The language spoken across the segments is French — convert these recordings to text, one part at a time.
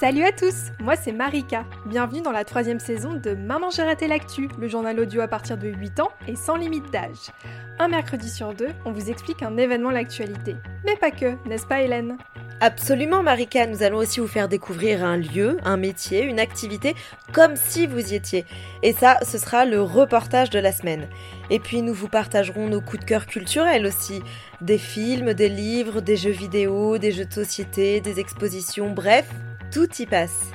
Salut à tous, moi c'est Marika. Bienvenue dans la troisième saison de Maman j'ai raté l'actu, le journal audio à partir de 8 ans et sans limite d'âge. Un mercredi sur deux, on vous explique un événement l'actualité. Mais pas que, n'est-ce pas Hélène? Absolument Marika, nous allons aussi vous faire découvrir un lieu, un métier, une activité, comme si vous y étiez. Et ça, ce sera le reportage de la semaine. Et puis nous vous partagerons nos coups de cœur culturels aussi. Des films, des livres, des jeux vidéo, des jeux de société, des expositions, bref, tout y passe.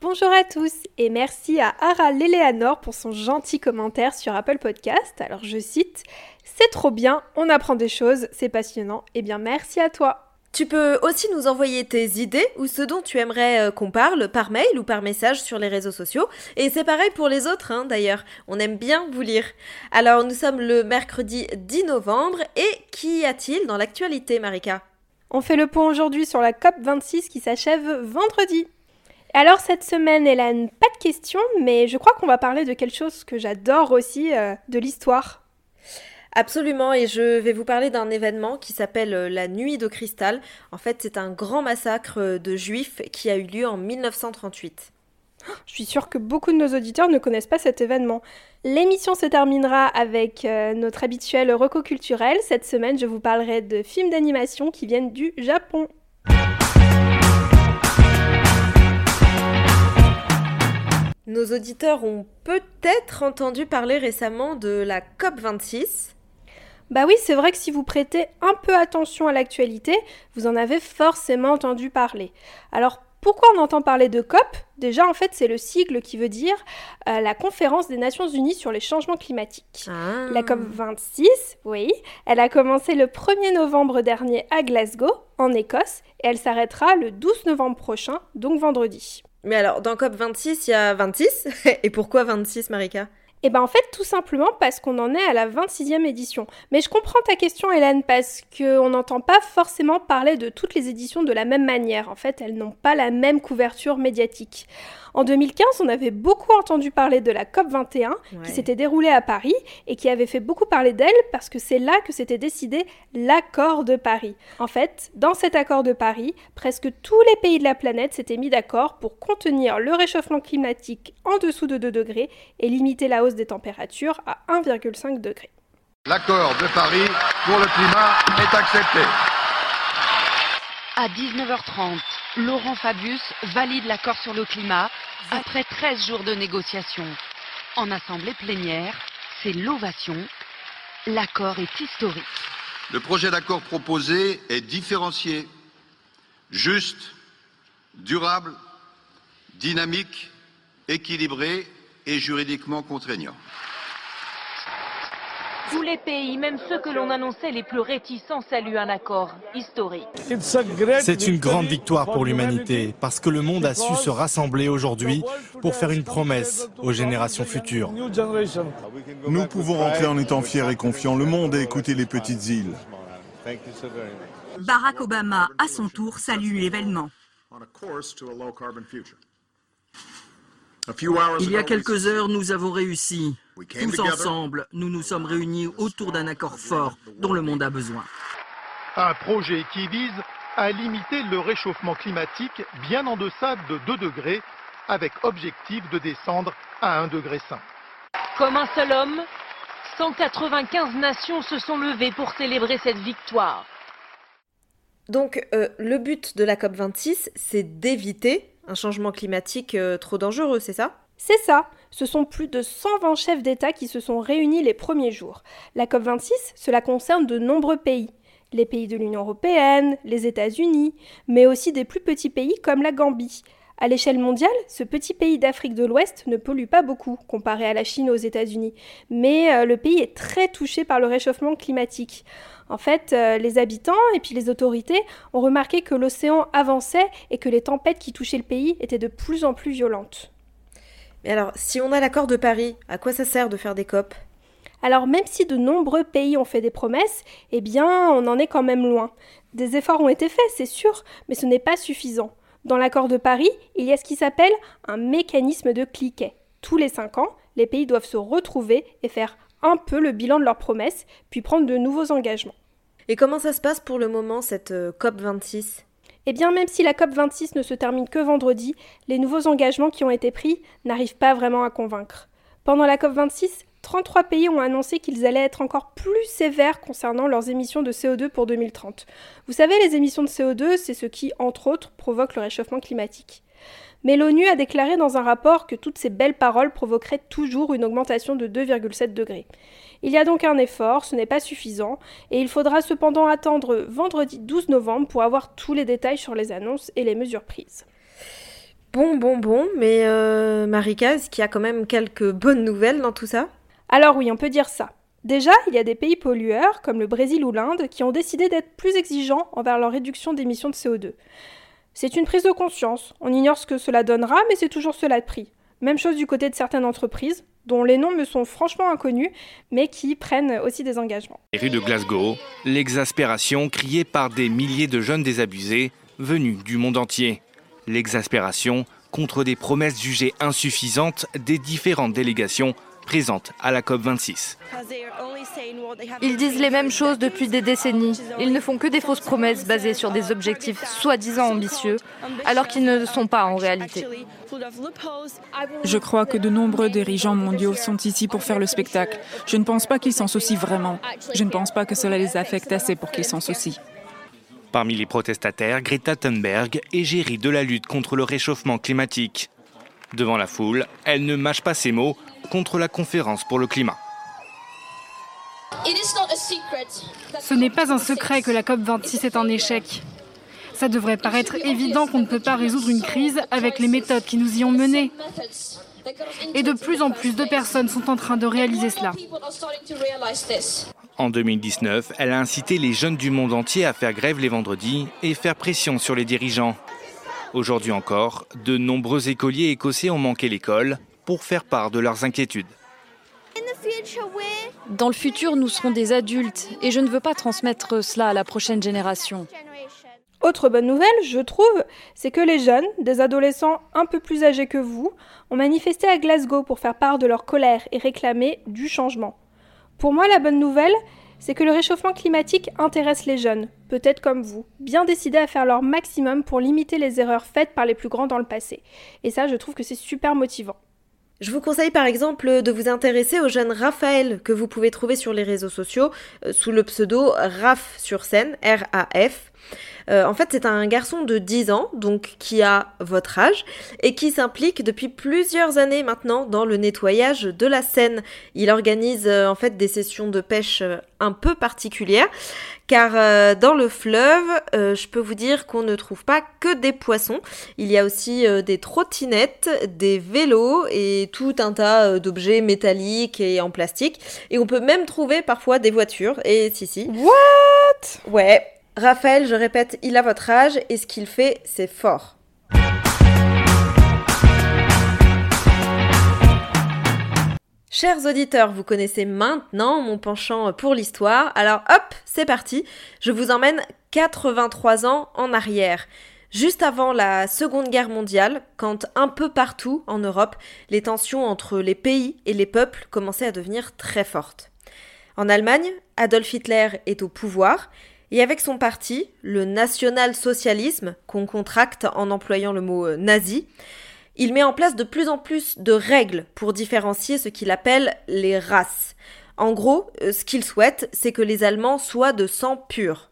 Bonjour à tous et merci à Ara Léléanor pour son gentil commentaire sur Apple Podcast. Alors je cite C'est trop bien, on apprend des choses, c'est passionnant. Eh bien merci à toi. Tu peux aussi nous envoyer tes idées ou ce dont tu aimerais euh, qu'on parle par mail ou par message sur les réseaux sociaux. Et c'est pareil pour les autres hein, d'ailleurs, on aime bien vous lire. Alors nous sommes le mercredi 10 novembre et qu'y a-t-il dans l'actualité Marika? On fait le point aujourd'hui sur la COP26 qui s'achève vendredi. Alors cette semaine, Hélène, pas de questions, mais je crois qu'on va parler de quelque chose que j'adore aussi, euh, de l'histoire. Absolument, et je vais vous parler d'un événement qui s'appelle euh, la Nuit de Cristal. En fait, c'est un grand massacre euh, de juifs qui a eu lieu en 1938. Je suis sûre que beaucoup de nos auditeurs ne connaissent pas cet événement. L'émission se terminera avec notre habituel reco culturel. Cette semaine, je vous parlerai de films d'animation qui viennent du Japon. Nos auditeurs ont peut-être entendu parler récemment de la COP26. Bah oui, c'est vrai que si vous prêtez un peu attention à l'actualité, vous en avez forcément entendu parler. Alors pourquoi on entend parler de COP? Déjà, en fait, c'est le sigle qui veut dire euh, la Conférence des Nations Unies sur les changements climatiques. Ah. La COP 26, oui, elle a commencé le 1er novembre dernier à Glasgow, en Écosse, et elle s'arrêtera le 12 novembre prochain, donc vendredi. Mais alors, dans COP26, il y a 26. Et pourquoi 26, Marika? Eh ben en fait, tout simplement parce qu'on en est à la 26e édition. Mais je comprends ta question, Hélène, parce qu'on n'entend pas forcément parler de toutes les éditions de la même manière. En fait, elles n'ont pas la même couverture médiatique. En 2015, on avait beaucoup entendu parler de la COP21 qui s'était déroulée à Paris et qui avait fait beaucoup parler d'elle parce que c'est là que s'était décidé l'accord de Paris. En fait, dans cet accord de Paris, presque tous les pays de la planète s'étaient mis d'accord pour contenir le réchauffement climatique en dessous de 2 degrés et limiter la hausse des températures à 1,5 degré. L'accord de Paris pour le climat est accepté. À 19h30, Laurent Fabius valide l'accord sur le climat après 13 jours de négociations. En assemblée plénière, c'est l'ovation. L'accord est historique. Le projet d'accord proposé est différencié, juste, durable, dynamique, équilibré et juridiquement contraignant. Tous les pays, même ceux que l'on annonçait les plus réticents, saluent un accord historique. C'est une grande victoire pour l'humanité parce que le monde a su se rassembler aujourd'hui pour faire une promesse aux générations futures. Nous pouvons rentrer en étant fiers et confiants le monde et écouter les petites îles. Barack Obama, à son tour, salue l'événement. Il y a quelques heures, nous avons réussi. Tous ensemble, nous nous sommes réunis autour d'un accord fort dont le monde a besoin. Un projet qui vise à limiter le réchauffement climatique bien en deçà de 2 degrés, avec objectif de descendre à 1 degré 5. Comme un seul homme, 195 nations se sont levées pour célébrer cette victoire. Donc, euh, le but de la COP26, c'est d'éviter un changement climatique euh, trop dangereux, c'est ça? C'est ça. Ce sont plus de 120 chefs d'État qui se sont réunis les premiers jours. La COP26, cela concerne de nombreux pays. Les pays de l'Union européenne, les États-Unis, mais aussi des plus petits pays comme la Gambie. À l'échelle mondiale, ce petit pays d'Afrique de l'Ouest ne pollue pas beaucoup comparé à la Chine ou aux États-Unis, mais euh, le pays est très touché par le réchauffement climatique. En fait, euh, les habitants et puis les autorités ont remarqué que l'océan avançait et que les tempêtes qui touchaient le pays étaient de plus en plus violentes. Mais alors, si on a l'accord de Paris, à quoi ça sert de faire des COP? Alors même si de nombreux pays ont fait des promesses, eh bien on en est quand même loin. Des efforts ont été faits, c'est sûr, mais ce n'est pas suffisant. Dans l'accord de Paris, il y a ce qui s'appelle un mécanisme de cliquet. Tous les cinq ans, les pays doivent se retrouver et faire un peu le bilan de leurs promesses, puis prendre de nouveaux engagements. Et comment ça se passe pour le moment, cette euh, COP26 eh bien, même si la COP26 ne se termine que vendredi, les nouveaux engagements qui ont été pris n'arrivent pas vraiment à convaincre. Pendant la COP26, 33 pays ont annoncé qu'ils allaient être encore plus sévères concernant leurs émissions de CO2 pour 2030. Vous savez, les émissions de CO2, c'est ce qui, entre autres, provoque le réchauffement climatique. Mais l'ONU a déclaré dans un rapport que toutes ces belles paroles provoqueraient toujours une augmentation de 2,7 degrés. Il y a donc un effort, ce n'est pas suffisant, et il faudra cependant attendre vendredi 12 novembre pour avoir tous les détails sur les annonces et les mesures prises. Bon, bon, bon, mais euh, Marika, est-ce qu'il y a quand même quelques bonnes nouvelles dans tout ça? Alors oui, on peut dire ça. Déjà, il y a des pays pollueurs, comme le Brésil ou l'Inde, qui ont décidé d'être plus exigeants envers leur réduction d'émissions de CO2. C'est une prise de conscience. On ignore ce que cela donnera, mais c'est toujours cela de prix. Même chose du côté de certaines entreprises, dont les noms me sont franchement inconnus, mais qui prennent aussi des engagements. Rues de Glasgow, l'exaspération criée par des milliers de jeunes désabusés venus du monde entier. L'exaspération contre des promesses jugées insuffisantes des différentes délégations présentes à la COP26. Ils disent les mêmes choses depuis des décennies. Ils ne font que des fausses promesses basées sur des objectifs soi-disant ambitieux, alors qu'ils ne le sont pas en réalité. Je crois que de nombreux dirigeants mondiaux sont ici pour faire le spectacle. Je ne pense pas qu'ils s'en soucient vraiment. Je ne pense pas que cela les affecte assez pour qu'ils s'en soucient. Parmi les protestataires, Greta Thunberg, égérie de la lutte contre le réchauffement climatique. Devant la foule, elle ne mâche pas ses mots contre la conférence pour le climat. Ce n'est pas un secret que la COP26 est un échec. Ça devrait paraître évident qu'on ne peut pas résoudre une crise avec les méthodes qui nous y ont menés. Et de plus en plus de personnes sont en train de réaliser cela. En 2019, elle a incité les jeunes du monde entier à faire grève les vendredis et faire pression sur les dirigeants. Aujourd'hui encore, de nombreux écoliers écossais ont manqué l'école pour faire part de leurs inquiétudes. Dans le futur, nous serons des adultes et je ne veux pas transmettre cela à la prochaine génération. Autre bonne nouvelle, je trouve, c'est que les jeunes, des adolescents un peu plus âgés que vous, ont manifesté à Glasgow pour faire part de leur colère et réclamer du changement. Pour moi, la bonne nouvelle, c'est que le réchauffement climatique intéresse les jeunes, peut-être comme vous, bien décidés à faire leur maximum pour limiter les erreurs faites par les plus grands dans le passé. Et ça, je trouve que c'est super motivant. Je vous conseille par exemple de vous intéresser au jeune Raphaël que vous pouvez trouver sur les réseaux sociaux euh, sous le pseudo Raf sur scène, R-A-F. Euh, en fait, c'est un garçon de 10 ans, donc qui a votre âge, et qui s'implique depuis plusieurs années maintenant dans le nettoyage de la Seine. Il organise euh, en fait des sessions de pêche euh, un peu particulières, car dans le fleuve, je peux vous dire qu'on ne trouve pas que des poissons. Il y a aussi des trottinettes, des vélos et tout un tas d'objets métalliques et en plastique. Et on peut même trouver parfois des voitures. Et si si. What? Ouais, Raphaël, je répète, il a votre âge et ce qu'il fait, c'est fort. Chers auditeurs, vous connaissez maintenant mon penchant pour l'histoire. Alors hop, c'est parti. Je vous emmène 83 ans en arrière. Juste avant la Seconde Guerre mondiale, quand un peu partout en Europe, les tensions entre les pays et les peuples commençaient à devenir très fortes. En Allemagne, Adolf Hitler est au pouvoir et avec son parti, le national-socialisme, qu'on contracte en employant le mot euh, nazi, il met en place de plus en plus de règles pour différencier ce qu'il appelle les races. En gros, euh, ce qu'il souhaite, c'est que les Allemands soient de sang pur.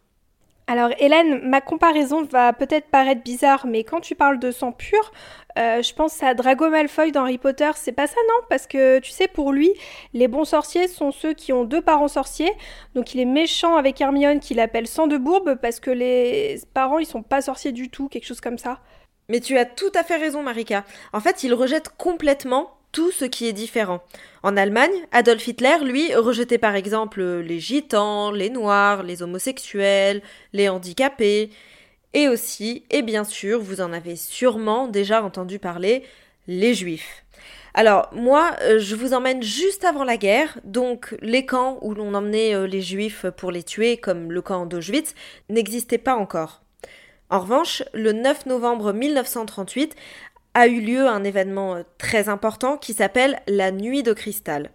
Alors Hélène, ma comparaison va peut-être paraître bizarre, mais quand tu parles de sang pur, euh, je pense à Drago Malfoy dans Harry Potter. C'est pas ça, non? Parce que tu sais, pour lui, les bons sorciers sont ceux qui ont deux parents sorciers. Donc il est méchant avec Hermione qui l'appelle sang de bourbe parce que les parents ils sont pas sorciers du tout, quelque chose comme ça. Mais tu as tout à fait raison, Marika. En fait, il rejette complètement tout ce qui est différent. En Allemagne, Adolf Hitler, lui, rejetait par exemple les gitans, les noirs, les homosexuels, les handicapés, et aussi, et bien sûr, vous en avez sûrement déjà entendu parler, les juifs. Alors moi, euh, je vous emmène juste avant la guerre, donc les camps où l'on emmenait euh, les juifs pour les tuer, comme le camp d'Auschwitz, n'existaient pas encore. En revanche, le 9 novembre 1938, a eu lieu un événement euh, très important qui s'appelle la Nuit de cristal.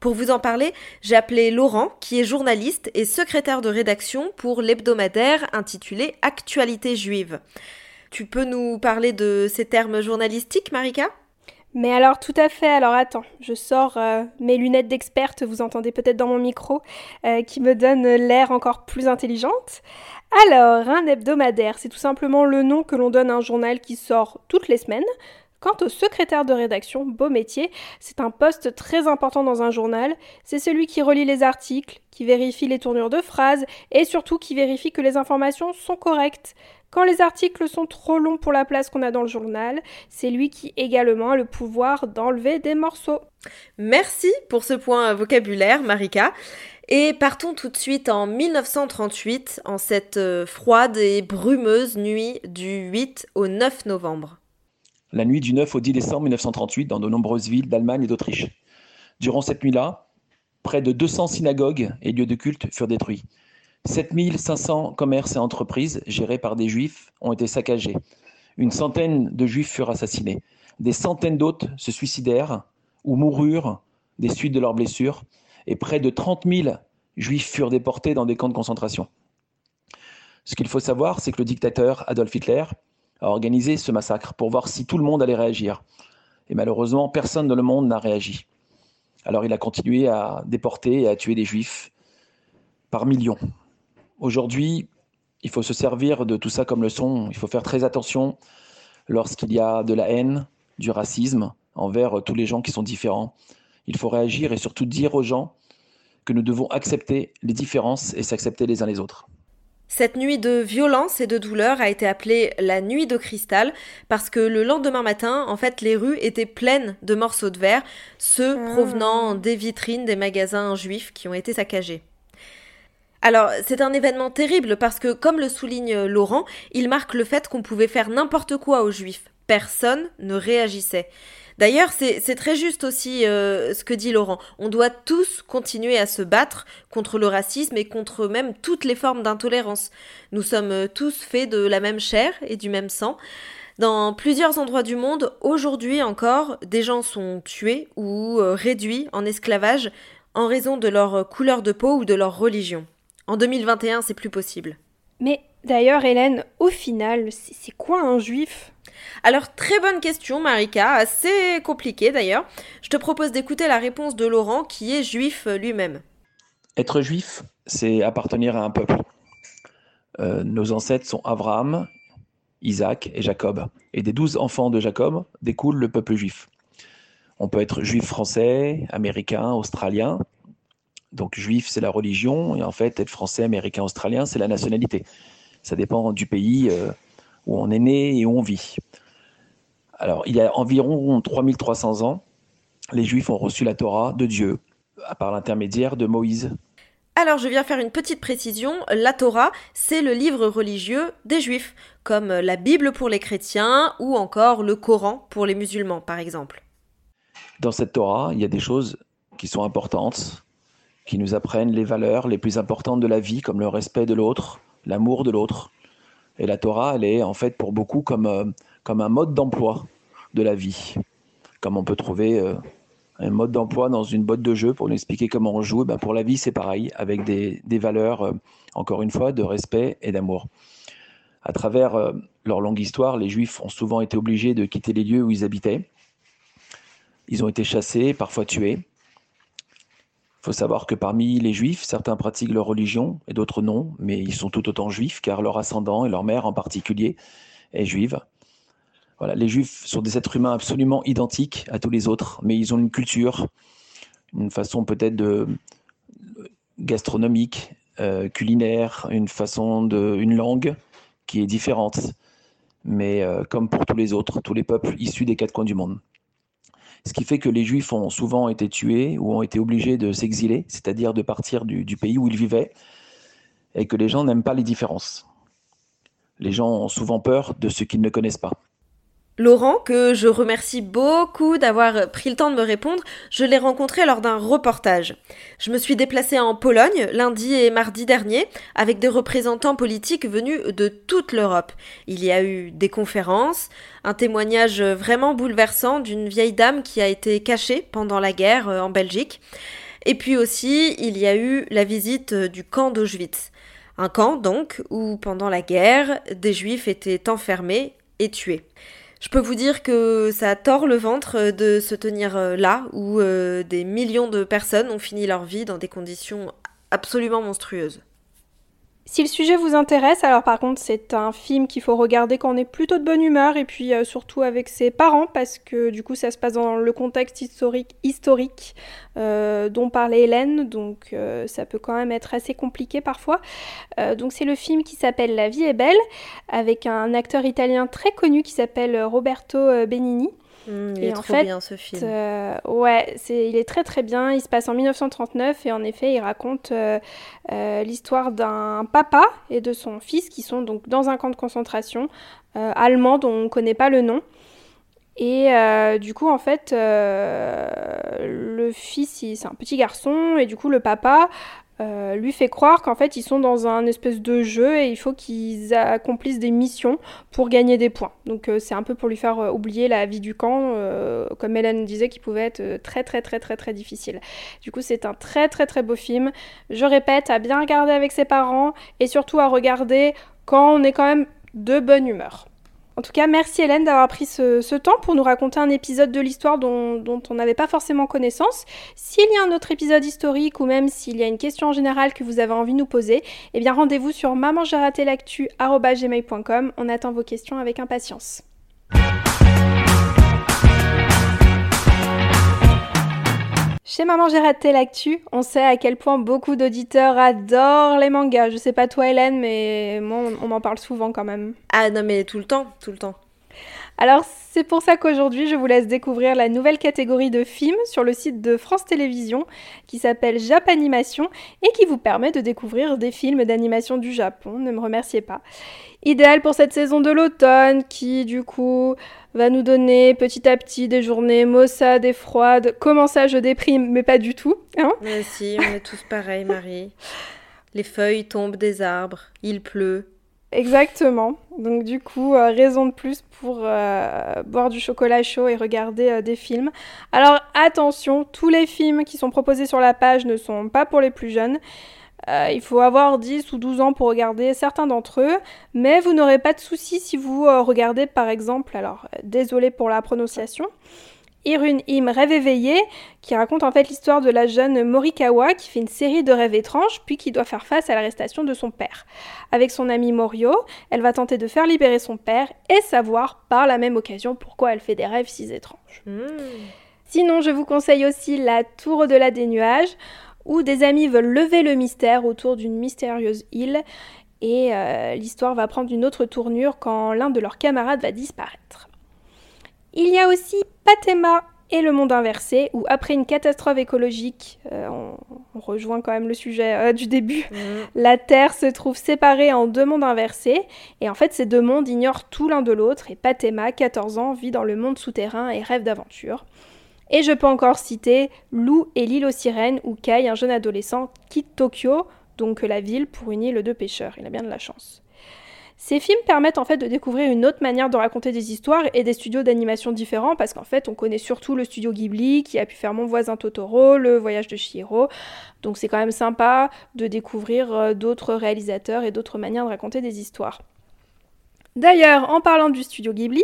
Pour vous en parler, j'ai appelé Laurent, qui est journaliste et secrétaire de rédaction pour l'hebdomadaire intitulé Actualité juive. Tu peux nous parler de ces termes journalistiques, Marika? Mais alors tout à fait, alors attends, je sors euh, mes lunettes d'experte, vous entendez peut-être dans mon micro, euh, qui me donnent l'air encore plus intelligente. Alors, un hebdomadaire, c'est tout simplement le nom que l'on donne à un journal qui sort toutes les semaines. Quant au secrétaire de rédaction, beau métier, c'est un poste très important dans un journal. C'est celui qui relie les articles, qui vérifie les tournures de phrases et surtout qui vérifie que les informations sont correctes. Quand les articles sont trop longs pour la place qu'on a dans le journal, c'est lui qui également a le pouvoir d'enlever des morceaux. Merci pour ce point vocabulaire, Marika. Et partons tout de suite en 1938, en cette euh, froide et brumeuse nuit du 8 au 9 novembre la nuit du 9 au 10 décembre 1938 dans de nombreuses villes d'Allemagne et d'Autriche. Durant cette nuit-là, près de 200 synagogues et lieux de culte furent détruits. 7500 commerces et entreprises gérés par des juifs ont été saccagés. Une centaine de juifs furent assassinés. Des centaines d'autres se suicidèrent ou moururent des suites de leurs blessures. Et près de 30 000 juifs furent déportés dans des camps de concentration. Ce qu'il faut savoir, c'est que le dictateur Adolf Hitler a organisé ce massacre pour voir si tout le monde allait réagir. Et malheureusement, personne dans le monde n'a réagi. Alors il a continué à déporter et à tuer des juifs par millions. Aujourd'hui, il faut se servir de tout ça comme leçon. Il faut faire très attention lorsqu'il y a de la haine, du racisme envers tous les gens qui sont différents. Il faut réagir et surtout dire aux gens que nous devons accepter les différences et s'accepter les uns les autres. Cette nuit de violence et de douleur a été appelée la nuit de cristal parce que le lendemain matin, en fait, les rues étaient pleines de morceaux de verre, ceux ah. provenant des vitrines des magasins juifs qui ont été saccagés. Alors, c'est un événement terrible parce que, comme le souligne Laurent, il marque le fait qu'on pouvait faire n'importe quoi aux juifs. Personne ne réagissait. D'ailleurs, c'est très juste aussi euh, ce que dit Laurent. On doit tous continuer à se battre contre le racisme et contre même toutes les formes d'intolérance. Nous sommes euh, tous faits de la même chair et du même sang. Dans plusieurs endroits du monde, aujourd'hui encore, des gens sont tués ou euh, réduits en esclavage en raison de leur couleur de peau ou de leur religion. En 2021, c'est plus possible. Mais d'ailleurs, Hélène, au final, c'est quoi un juif? Alors, très bonne question, Marika, assez compliquée d'ailleurs. Je te propose d'écouter la réponse de Laurent, qui est juif lui-même. Être juif, c'est appartenir à un peuple. Euh, nos ancêtres sont Abraham, Isaac et Jacob. Et des douze enfants de Jacob découle le peuple juif. On peut être juif français, américain, australien. Donc juif, c'est la religion, et en fait, être français, américain, australien, c'est la nationalité. Ça dépend du pays euh, où on est né et où on vit. Alors, il y a environ 3300 ans, les Juifs ont reçu la Torah de Dieu par l'intermédiaire de Moïse. Alors, je viens faire une petite précision. La Torah, c'est le livre religieux des Juifs, comme la Bible pour les chrétiens ou encore le Coran pour les musulmans, par exemple. Dans cette Torah, il y a des choses qui sont importantes, qui nous apprennent les valeurs les plus importantes de la vie, comme le respect de l'autre, l'amour de l'autre, et la Torah, elle est en fait pour beaucoup comme, euh, un mode d'emploi de la vie. Comme on peut trouver euh, un mode d'emploi dans une boîte de jeu pour nous expliquer comment on joue, ben pour la vie c'est pareil, avec des, des valeurs, euh, encore une fois, de respect et d'amour. À travers leur longue histoire, les Juifs ont souvent été obligés de quitter les lieux où ils habitaient. Ils ont été chassés, parfois tués. Il faut savoir que parmi les juifs, certains pratiquent leur religion et d'autres non, mais ils sont tout autant juifs car leur ascendant et leur mère en particulier est juive. Voilà, les juifs sont des êtres humains absolument identiques à tous les autres, mais ils ont une culture, une façon peut-être de gastronomique, euh, culinaire, une façon de, une langue qui est différente. Mais euh, comme pour tous les autres, tous les peuples issus des quatre coins du monde ce qui fait que les Juifs ont souvent été tués ou ont été obligés de s'exiler, c'est-à-dire de partir du, pays où ils vivaient, et que les gens n'aiment pas les différences. Les gens ont souvent peur de ce qu'ils ne connaissent pas. Laurent, que je remercie beaucoup d'avoir pris le temps de me répondre, je l'ai rencontré lors d'un reportage. Je me suis déplacée en Pologne lundi et mardi dernier avec des représentants politiques venus de toute l'Europe. Il y a eu des conférences, un témoignage vraiment bouleversant d'une vieille dame qui a été cachée pendant la guerre euh, en Belgique. Et puis aussi, il y a eu la visite du camp d'Auschwitz. Un camp, donc, où pendant la guerre, des juifs étaient enfermés et tués. Je peux vous dire que ça tord le ventre de se tenir là, où des millions de personnes ont fini leur vie dans des conditions absolument monstrueuses. Si le sujet vous intéresse, alors par contre c'est un film qu'il faut regarder quand on est plutôt de bonne humeur et puis euh, surtout avec ses parents parce que du coup ça se passe dans le contexte historique, historique euh, dont parlait Hélène, donc euh, ça peut quand même être assez compliqué parfois. donc c'est le film qui s'appelle La vie est belle avec un acteur italien très connu qui s'appelle Roberto Benigni. Mmh, il est trop bien ce film. Euh, ouais, c'est, il est très très bien. Il se passe en 1939 et en effet, il raconte euh, euh, l'histoire d'un papa et de son fils qui sont donc dans un camp de concentration allemand dont on ne connaît pas le nom. Et du coup, en fait, le fils, c'est un petit garçon et du coup, le papa euh, lui fait croire qu'en fait ils sont dans un espèce de jeu et il faut qu'ils accomplissent des missions pour gagner des points. Donc euh, c'est un peu pour lui faire euh, oublier la vie du camp, comme Hélène disait, qui pouvait être très très très très très difficile. Du coup c'est un très très très beau film. Je répète, à bien regarder avec ses parents et surtout à regarder quand on est quand même de bonne humeur. En tout cas, merci Hélène d'avoir pris ce, temps pour nous raconter un épisode de l'histoire dont, on n'avait pas forcément connaissance. S'il y a un autre épisode historique ou même s'il y a une question en général que vous avez envie de nous poser, eh bien rendez-vous sur mamangeratelactu.com. On attend vos questions avec impatience. Chez Maman j'ai raté l'actu, on sait à quel point beaucoup d'auditeurs adorent les mangas. Je sais pas toi Hélène, mais moi on m'en parle souvent quand même. Ah non mais tout le temps, tout le temps. Alors c'est pour ça qu'aujourd'hui je vous laisse découvrir la nouvelle catégorie de films sur le site de France Télévisions qui s'appelle Japanimation et qui vous permet de découvrir des films d'animation du Japon. Ne me remerciez pas. Idéal pour cette saison de l'automne qui du coup va nous donner petit à petit des journées maussades et froides. Comment ça, je déprime, mais pas du tout. Hein mais si, on est tous pareils, Marie. Les feuilles tombent des arbres, il pleut. Exactement. Donc du coup, euh, raison de plus pour euh, boire du chocolat chaud et regarder euh, des films. Alors attention, tous les films qui sont proposés sur la page ne sont pas pour les plus jeunes. Il faut avoir 10 ou 12 ans pour regarder certains d'entre eux, mais vous n'aurez pas de soucis si vous regardez par exemple, alors désolé pour la prononciation, Irun Im Rêve éveillé, qui raconte en fait l'histoire de la jeune Morikawa qui fait une série de rêves étranges puis qui doit faire face à l'arrestation de son père. Avec son ami Morio, elle va tenter de faire libérer son père et savoir par la même occasion pourquoi elle fait des rêves si étranges. Hmm. Sinon, je vous conseille aussi La Tour au-delà des nuages où des amis veulent lever le mystère autour d'une mystérieuse île et euh, l'histoire va prendre une autre tournure quand l'un de leurs camarades va disparaître. Il y a aussi Patema et le monde inversé, où après une catastrophe écologique, euh, on, rejoint quand même le sujet euh, du début, mmh. la Terre se trouve séparée en deux mondes inversés, et en fait ces deux mondes ignorent tout l'un de l'autre, et Patema, 14 ans, vit dans le monde souterrain et rêve d'aventure. Et je peux encore citer Lou et l'île aux sirènes où Kai, un jeune adolescent, quitte Tokyo, donc la ville, pour une île de pêcheurs. Il a bien de la chance. Ces films permettent en fait de découvrir une autre manière de raconter des histoires et des studios d'animation différents parce qu'en fait on connaît surtout le studio Ghibli qui a pu faire Mon voisin Totoro, Le voyage de Chihiro. Donc c'est quand même sympa de découvrir euh, d'autres réalisateurs et d'autres manières de raconter des histoires. D'ailleurs, en parlant du studio Ghibli,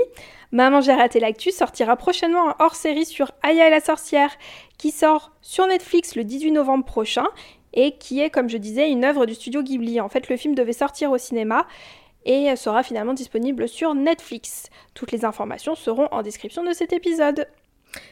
Maman j'ai raté l'actu sortira prochainement un hors-série sur Aya et la sorcière qui sort sur Netflix le 18 novembre prochain et qui est, comme je disais, une œuvre du studio Ghibli. En fait, le film devait sortir au cinéma et sera finalement disponible sur Netflix. Toutes les informations seront en description de cet épisode.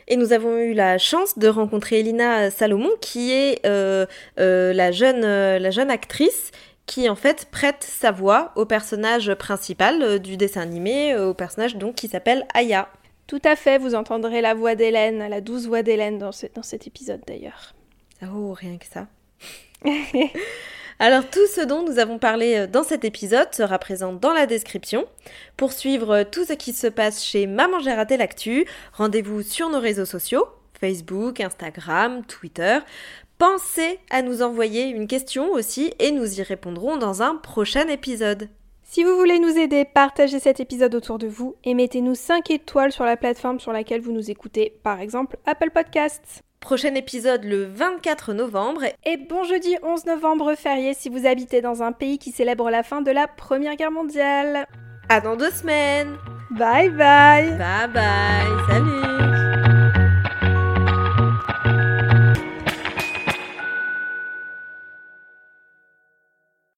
Et nous avons eu la chance de rencontrer Elina Salomon, qui est euh, euh, la, jeune, euh, la jeune actrice qui en fait prête sa voix au personnage principal du dessin animé, au personnage donc qui s'appelle Aya. Tout à fait, vous entendrez la voix d'Hélène, la douce voix d'Hélène dans, dans cet épisode d'ailleurs. Oh, rien que ça. Alors tout ce dont nous avons parlé euh, dans cet épisode sera présent dans la description. Pour suivre tout ce qui se passe chez Maman j'ai raté l'actu, rendez-vous sur nos réseaux sociaux, Facebook, Instagram, Twitter. Pensez à nous envoyer une question aussi et nous y répondrons dans un prochain épisode. Si vous voulez nous aider, partagez cet épisode autour de vous et mettez-nous 5 étoiles sur la plateforme sur laquelle vous nous écoutez, par exemple Apple Podcasts. Prochain épisode le 24 novembre. Et bon jeudi 11 novembre férié si vous habitez dans un pays qui célèbre la fin de la Première Guerre mondiale. À dans deux semaines. Bye bye. Bye bye. Salut.